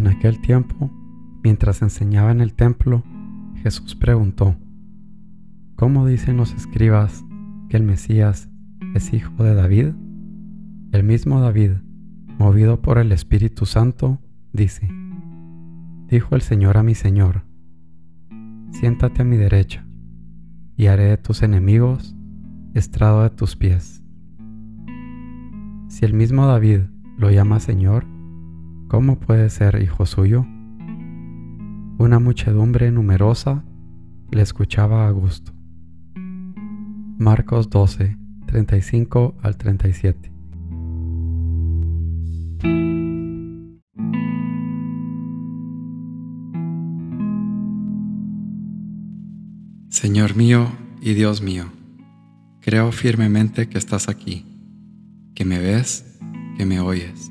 En aquel tiempo, mientras enseñaba en el templo, Jesús preguntó, ¿Cómo dicen los escribas que el Mesías es hijo de David? El mismo David, movido por el Espíritu Santo, dice, Dijo el Señor a mi Señor, siéntate a mi derecha, y haré de tus enemigos estrado de tus pies. Si el mismo David lo llama Señor, ¿cómo puede ser hijo suyo? Una muchedumbre numerosa le escuchaba a gusto. Marcos 12, 35 al 37. Señor mío y Dios mío, creo firmemente que estás aquí, que me ves, que me oyes.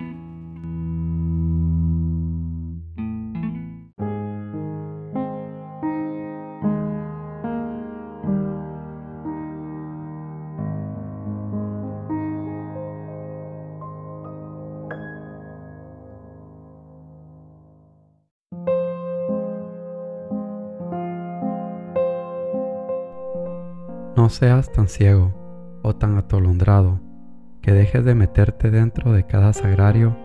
No seas tan ciego o tan atolondrado que dejes de meterte dentro de cada sagrario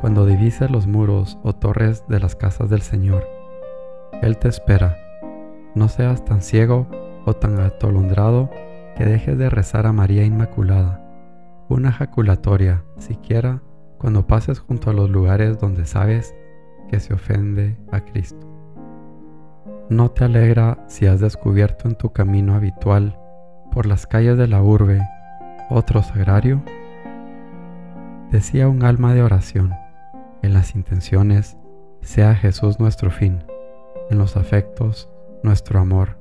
cuando divises los muros o torres de las casas del Señor. Él te espera. No seas tan ciego o tan atolondrado que dejes de rezar a María Inmaculada, una jaculatoria siquiera cuando pases junto a los lugares donde sabes que se ofende a Cristo. ¿No te alegra si has descubierto en tu camino habitual por las calles de la urbe otro sagrario? Decía un alma de oración, en las intenciones sea Jesús nuestro fin, en los afectos nuestro amor,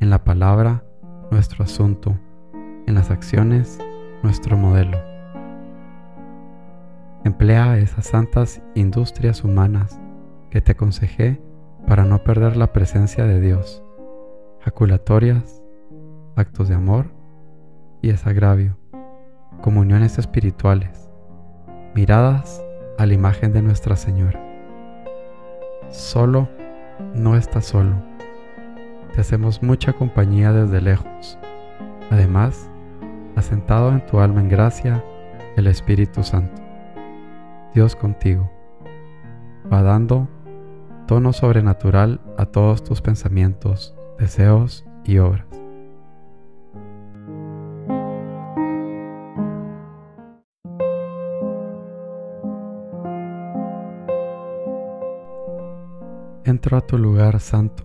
en la palabra nuestro asunto, en las acciones nuestro modelo. Emplea esas santas industrias humanas que te aconsejé para no perder la presencia de Dios, jaculatorias, actos de amor y agravio, comuniones espirituales, miradas a la imagen de Nuestra Señora. Solo no estás solo. Te hacemos mucha compañía desde lejos. Además, asentado en tu alma en gracia, el Espíritu Santo. Dios contigo. Va dando tono sobrenatural a todos tus pensamientos, deseos y obras. Entro a tu lugar santo,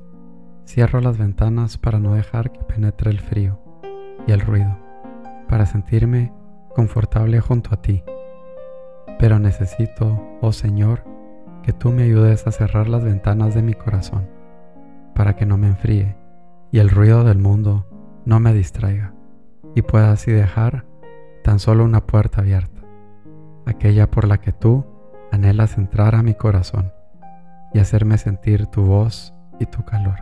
cierro las ventanas para no dejar que penetre el frío y el ruido, para sentirme confortable junto a ti. Pero necesito, oh Señor, que tú me ayudes a cerrar las ventanas de mi corazón, para que no me enfríe y el ruido del mundo no me distraiga, y pueda así dejar tan solo una puerta abierta, aquella por la que tú anhelas entrar a mi corazón y hacerme sentir tu voz y tu calor.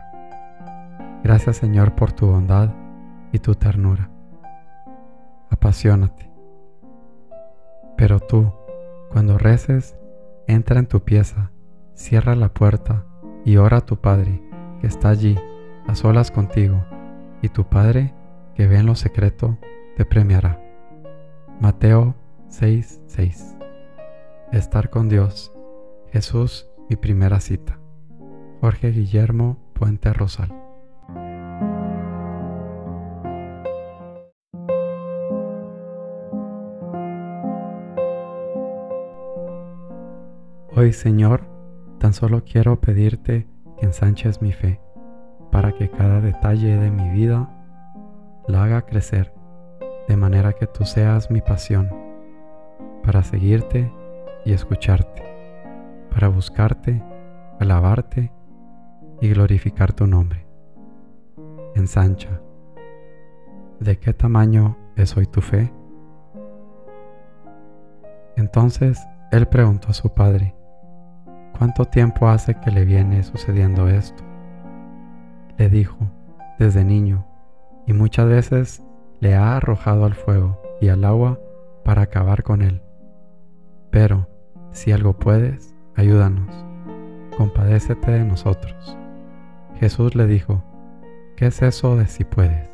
Gracias Señor por tu bondad y tu ternura. Apasionate. Pero tú, cuando reces, entra en tu pieza, cierra la puerta y ora a tu Padre que está allí, a solas contigo, y tu Padre que ve en lo secreto te premiará. Mateo 6:6 Estar con Dios. Jesús mi primera cita. Jorge Guillermo Puente Rosal. Hoy, Señor, tan solo quiero pedirte que ensanches mi fe, para que cada detalle de mi vida la haga crecer, de manera que tú seas mi pasión, para seguirte y escucharte para buscarte, alabarte y glorificar tu nombre. Ensancha. ¿De qué tamaño es hoy tu fe? Entonces él preguntó a su padre, ¿cuánto tiempo hace que le viene sucediendo esto? Le dijo, desde niño, y muchas veces le ha arrojado al fuego y al agua para acabar con él. Pero, si algo puedes, ayúdanos, compadécete de nosotros. Jesús le dijo, ¿qué es eso de si puedes?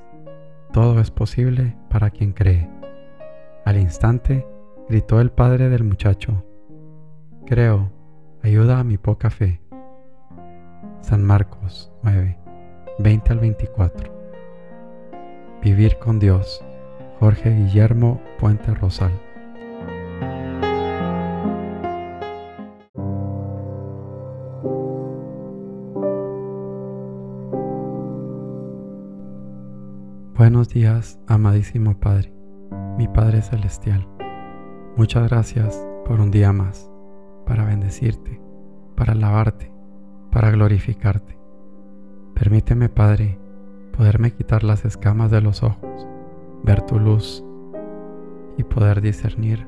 Todo es posible para quien cree. Al instante, gritó el padre del muchacho, Creo, ayuda a mi poca fe. San Marcos 9, 20 al 24. Vivir con Dios. Jorge Guillermo Puente Rosal. Buenos días, amadísimo Padre, mi Padre Celestial. Muchas gracias por un día más, para bendecirte, para alabarte, para glorificarte. Permíteme, Padre, poderme quitar las escamas de los ojos, ver tu luz y poder discernir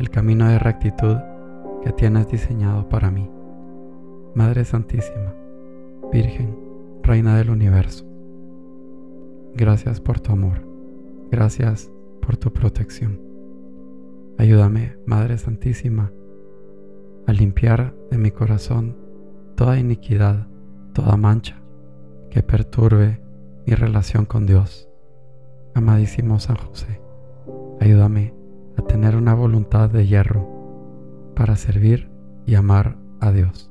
el camino de rectitud que tienes diseñado para mí. Madre Santísima, Virgen, Reina del Universo Gracias por tu amor. Gracias por tu protección. Ayúdame, Madre Santísima, a limpiar de mi corazón toda iniquidad, toda mancha que perturbe mi relación con Dios. Amadísimo San José, ayúdame a tener una voluntad de hierro para servir y amar a Dios.